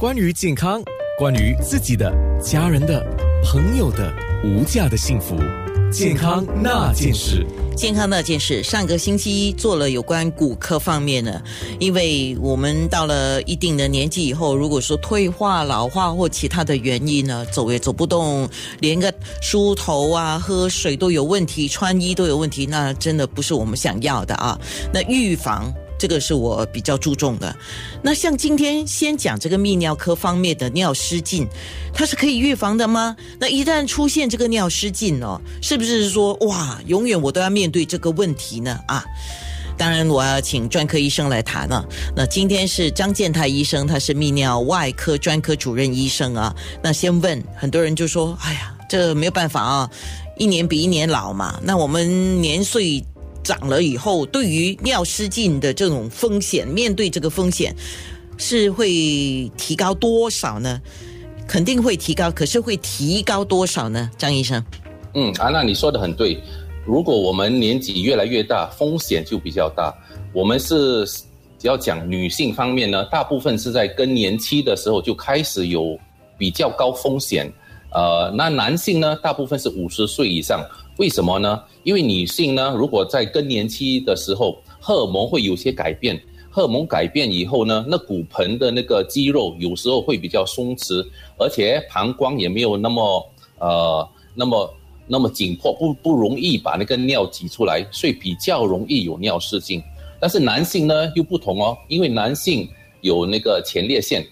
关于健康，关于自己的、家人的、朋友的无价的幸福，健康那件事。健康那件事，上个星期做了有关骨科方面的，因为我们到了一定的年纪以后，如果说退化、老化或其他的原因呢，走也走不动，连个梳头啊、喝水都有问题，穿衣都有问题，那真的不是我们想要的啊。那预防。这个是我比较注重的。那像今天先讲这个泌尿科方面的尿失禁，它是可以预防的吗？那一旦出现这个尿失禁哦，是不是说哇，永远我都要面对这个问题呢？啊，当然我要请专科医生来谈了。那今天是张建泰医生，他是泌尿外科专科主任医生啊。那先问很多人就说，哎呀，这没有办法啊，一年比一年老嘛。那我们年岁。长了以后，对于尿失禁的这种风险，面对这个风险是会提高多少呢？肯定会提高，可是会提高多少呢？张医生，嗯，安娜，你说的很对。如果我们年纪越来越大，风险就比较大。我们是要讲女性方面呢，大部分是在更年期的时候就开始有比较高风险。呃，那男性呢，大部分是五十岁以上。为什么呢？因为女性呢，如果在更年期的时候，荷尔蒙会有些改变，荷尔蒙改变以后呢，那骨盆的那个肌肉有时候会比较松弛，而且膀胱也没有那么呃那么那么紧迫，不不容易把那个尿挤出来，所以比较容易有尿失禁。但是男性呢又不同哦，因为男性有那个前列腺，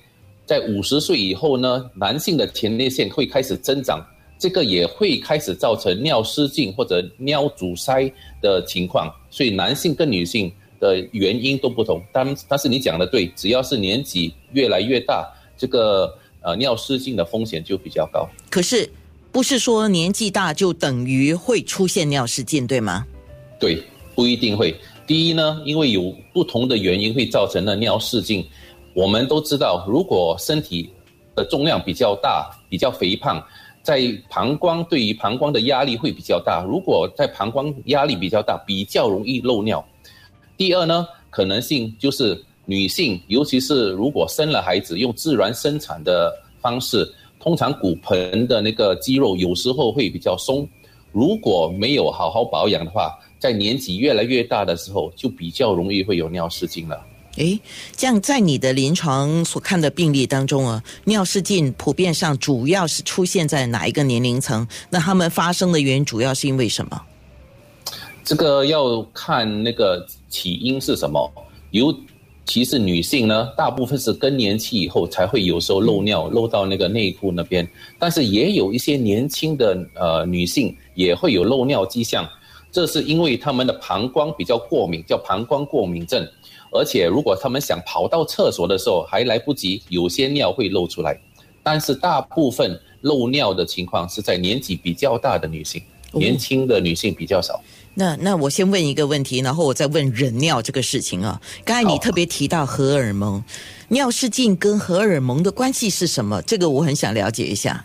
在五十岁以后呢，男性的前列腺会开始增长。这个也会开始造成尿失禁或者尿阻塞的情况，所以男性跟女性的原因都不同。但但是你讲的对，只要是年纪越来越大，这个呃尿失禁的风险就比较高。可是不是说年纪大就等于会出现尿失禁，对吗？对，不一定会。第一呢，因为有不同的原因会造成的尿失禁。我们都知道，如果身体的重量比较大、比较肥胖。在膀胱对于膀胱的压力会比较大，如果在膀胱压力比较大，比较容易漏尿。第二呢，可能性就是女性，尤其是如果生了孩子，用自然生产的方式，通常骨盆的那个肌肉有时候会比较松，如果没有好好保养的话，在年纪越来越大的时候，就比较容易会有尿失禁了。诶，这样在你的临床所看的病例当中啊，尿失禁普遍上主要是出现在哪一个年龄层？那他们发生的原因主要是因为什么？这个要看那个起因是什么。尤其是女性呢，大部分是更年期以后才会有时候漏尿，漏到那个内裤那边。但是也有一些年轻的呃女性也会有漏尿迹象，这是因为她们的膀胱比较过敏，叫膀胱过敏症。而且，如果他们想跑到厕所的时候还来不及，有些尿会漏出来。但是大部分漏尿的情况是在年纪比较大的女性，年轻的女性比较少。那那我先问一个问题，然后我再问人尿这个事情啊。刚才你特别提到荷尔蒙，尿失禁跟荷尔蒙的关系是什么？这个我很想了解一下。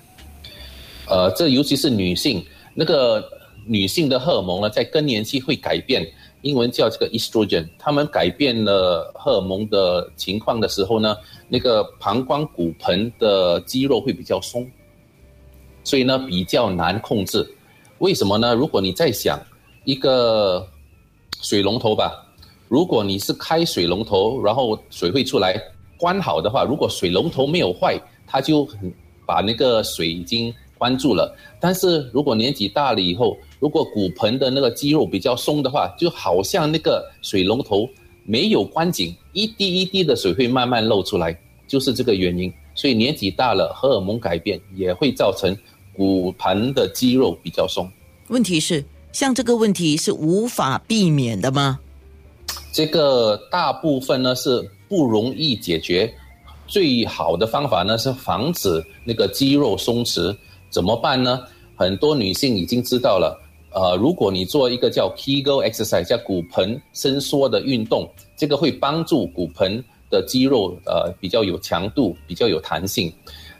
呃，这尤其是女性，那个女性的荷尔蒙呢，在更年期会改变。英文叫这个 estrogen，他们改变了荷尔蒙的情况的时候呢，那个膀胱骨盆的肌肉会比较松，所以呢比较难控制。为什么呢？如果你在想一个水龙头吧，如果你是开水龙头，然后水会出来，关好的话，如果水龙头没有坏，它就把那个水已经关注了。但是如果年纪大了以后，如果骨盆的那个肌肉比较松的话，就好像那个水龙头没有关紧，一滴一滴的水会慢慢漏出来，就是这个原因。所以年纪大了，荷尔蒙改变也会造成骨盆的肌肉比较松。问题是，像这个问题是无法避免的吗？这个大部分呢是不容易解决，最好的方法呢是防止那个肌肉松弛。怎么办呢？很多女性已经知道了。呃，如果你做一个叫 Kegel exercise，叫骨盆伸缩的运动，这个会帮助骨盆的肌肉呃比较有强度，比较有弹性。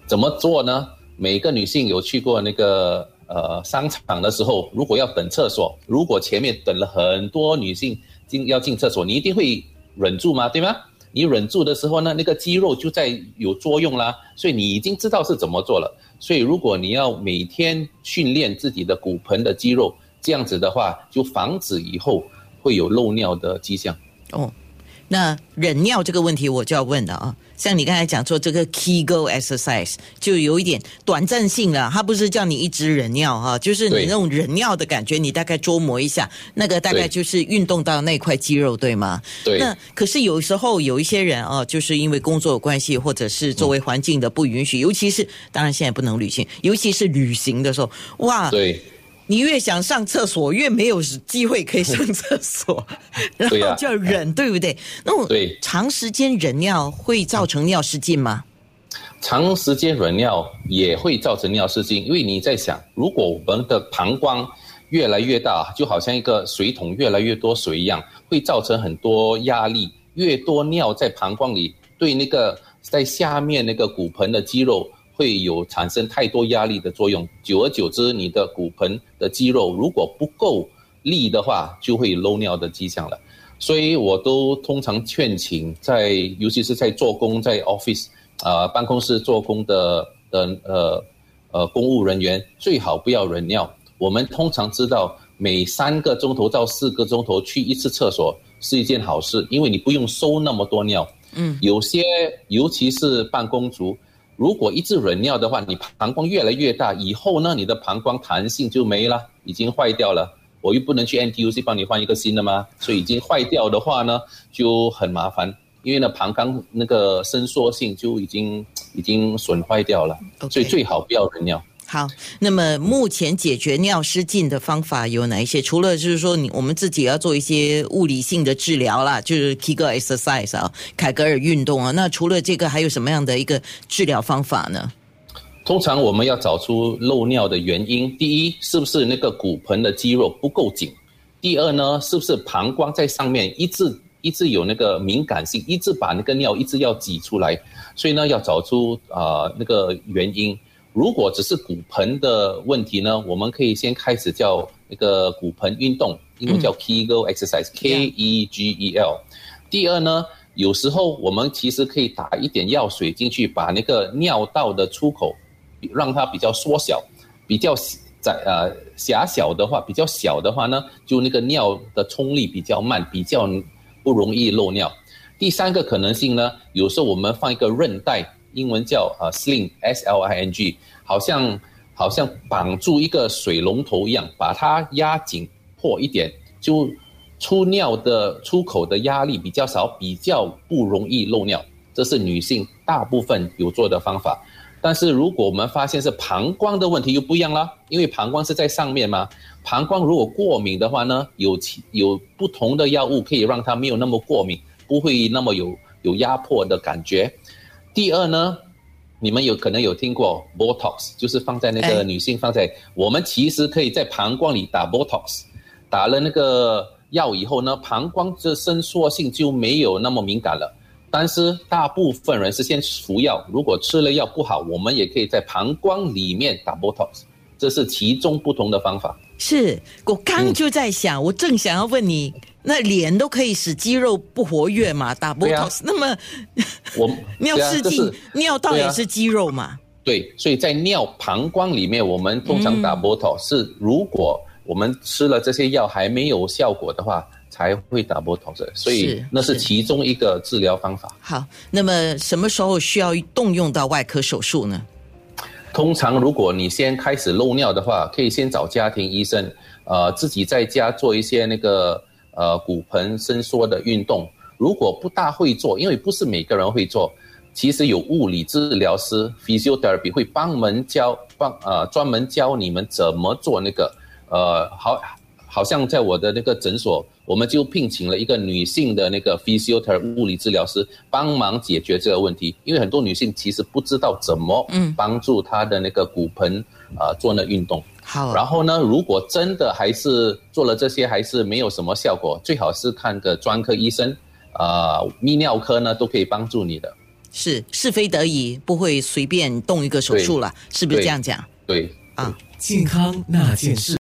怎么做呢？每个女性有去过那个呃商场的时候，如果要等厕所，如果前面等了很多女性进要进厕所，你一定会忍住吗？对吗？你忍住的时候呢，那个肌肉就在有作用啦，所以你已经知道是怎么做了。所以如果你要每天训练自己的骨盆的肌肉，这样子的话，就防止以后会有漏尿的迹象。哦，那忍尿这个问题我就要问了啊。像你刚才讲说这个 Kegel exercise 就有一点短暂性了，它不是叫你一直忍尿哈，就是你那种忍尿的感觉，你大概捉摸一下，那个大概就是运动到那块肌肉，对吗？对。那可是有时候有一些人啊，就是因为工作关系，或者是周围环境的不允许，尤其是当然现在不能旅行，尤其是旅行的时候，哇。对。你越想上厕所，越没有机会可以上厕所，然后就要忍，对不对？那我长时间忍尿会造成尿失禁吗？长时间忍尿也会造成尿失禁，因为你在想，如果我们的膀胱越来越大，就好像一个水桶越来越多水一样，会造成很多压力，越多尿在膀胱里，对那个在下面那个骨盆的肌肉。会有产生太多压力的作用，久而久之，你的骨盆的肌肉如果不够力的话，就会漏尿的迹象了。所以我都通常劝请在，尤其是在做工在 office 啊办公室做工的的呃呃公务人员，最好不要忍尿。我们通常知道，每三个钟头到四个钟头去一次厕所是一件好事，因为你不用收那么多尿。嗯，有些尤其是办公族。如果一直忍尿的话，你膀胱越来越大，以后呢，你的膀胱弹性就没了，已经坏掉了。我又不能去 NTUC 帮你换一个新的吗？所以已经坏掉的话呢，就很麻烦，因为呢，膀胱那个伸缩性就已经已经损坏掉了，所以最好不要忍尿。好，那么目前解决尿失禁的方法有哪一些？除了就是说，你我们自己要做一些物理性的治疗啦，就是 Kegel exercise 啊，凯格尔运动啊。那除了这个，还有什么样的一个治疗方法呢？通常我们要找出漏尿的原因。第一，是不是那个骨盆的肌肉不够紧？第二呢，是不是膀胱在上面一直一直有那个敏感性，一直把那个尿一直要挤出来？所以呢，要找出啊那个原因。如果只是骨盆的问题呢，我们可以先开始叫那个骨盆运动，英文叫 Kegel exercise，K E G E L。第二呢，有时候我们其实可以打一点药水进去，把那个尿道的出口让它比较缩小，比较窄呃狭小的话，比较小的话呢，就那个尿的冲力比较慢，比较不容易漏尿。第三个可能性呢，有时候我们放一个韧带。英文叫呃 sling，s l i n g，好像好像绑住一个水龙头一样，把它压紧破一点，就出尿的出口的压力比较少，比较不容易漏尿。这是女性大部分有做的方法。但是如果我们发现是膀胱的问题，又不一样了，因为膀胱是在上面嘛。膀胱如果过敏的话呢，有有不同的药物可以让它没有那么过敏，不会那么有有压迫的感觉。第二呢，你们有可能有听过 Botox，就是放在那个女性放在我们其实可以在膀胱里打 Botox，打了那个药以后呢，膀胱的伸缩性就没有那么敏感了。但是大部分人是先服药，如果吃了药不好，我们也可以在膀胱里面打 Botox，这是其中不同的方法。是我刚就在想，我正想要问你。那脸都可以使肌肉不活跃嘛？打 Botox，那么我 尿失禁，尿道也是肌肉嘛？对，所以在尿膀胱里面，我们通常打 Botox 是如果我们吃了这些药还没有效果的话，才会打 Botox。所以那是其中一个治疗方法。好，那么什么时候需要动用到外科手术呢？通常如果你先开始漏尿的话，可以先找家庭医生，呃，自己在家做一些那个。呃，骨盆伸缩的运动，如果不大会做，因为不是每个人会做，其实有物理治疗师 （physiotherapy） 会帮们教，帮呃专门教你们怎么做那个，呃，好，好像在我的那个诊所，我们就聘请了一个女性的那个 physiotherapy 物理治疗师，帮忙解决这个问题，因为很多女性其实不知道怎么帮助她的那个骨盆啊做那运动。好，然后呢？如果真的还是做了这些，还是没有什么效果，最好是看个专科医生，呃，泌尿科呢都可以帮助你的。是是非得已，不会随便动一个手术了，是不是这样讲？对，啊，健康那件事。